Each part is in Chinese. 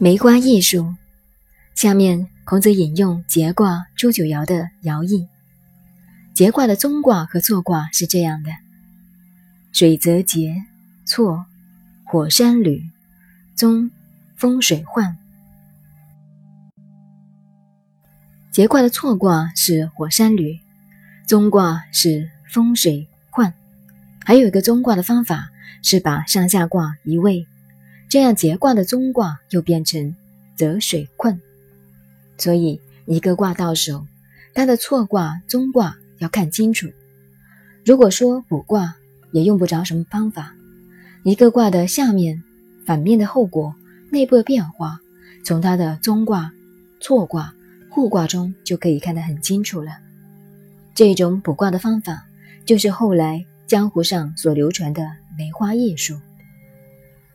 梅花易数，下面孔子引用节卦朱九爻的爻意。节卦的中卦和错卦是这样的：水泽节，错，火山旅，中，风水患。节卦的错卦是火山旅，中卦是风水患。还有一个中卦的方法是把上下卦移位。这样节卦的中卦又变成泽水困，所以一个卦到手，它的错卦、中卦要看清楚。如果说卜卦，也用不着什么方法，一个卦的下面、反面的后果、内部的变化，从它的中卦、错卦、互卦中就可以看得很清楚了。这种卜卦的方法，就是后来江湖上所流传的梅花易数。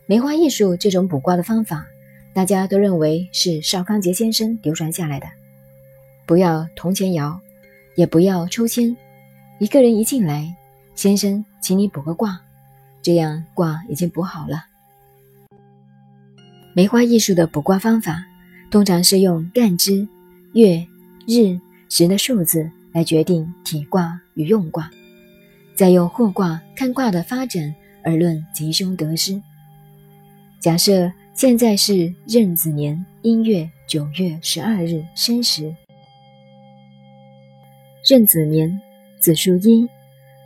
梅花易数这种卜卦的方法，大家都认为是邵康节先生流传下来的。不要铜钱摇，也不要抽签，一个人一进来，先生，请你卜个卦，这样卦已经卜好了。梅花易数的卜卦方法，通常是用干支、月、日、时的数字来决定体卦与用卦，再用互卦看卦的发展而论吉凶得失。假设现在是壬子年阴月九月十二日申时，壬子年子数一，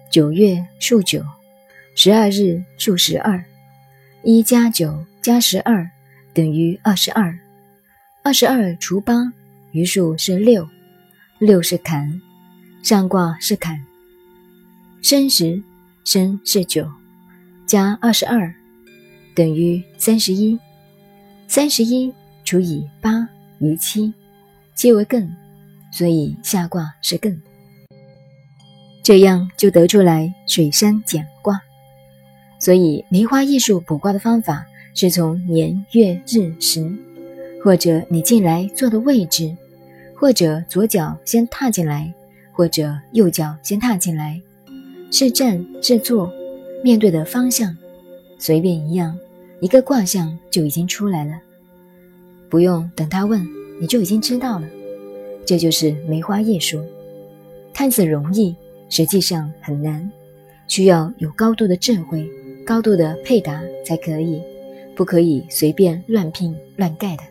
九月数九，十二日数十二，一加九加十二等于二十二，二十二除八余数是六，六是坎，上卦是坎，申时申是九，加二十二。等于三十一，三十一除以八余七，皆为艮，所以下卦是艮。这样就得出来水山简卦。所以梅花易数卜卦的方法是从年月日时，或者你进来坐的位置，或者左脚先踏进来，或者右脚先踏进来，是站是坐，面对的方向，随便一样。一个卦象就已经出来了，不用等他问，你就已经知道了。这就是梅花易数，看似容易，实际上很难，需要有高度的智慧、高度的配搭才可以，不可以随便乱拼乱盖的。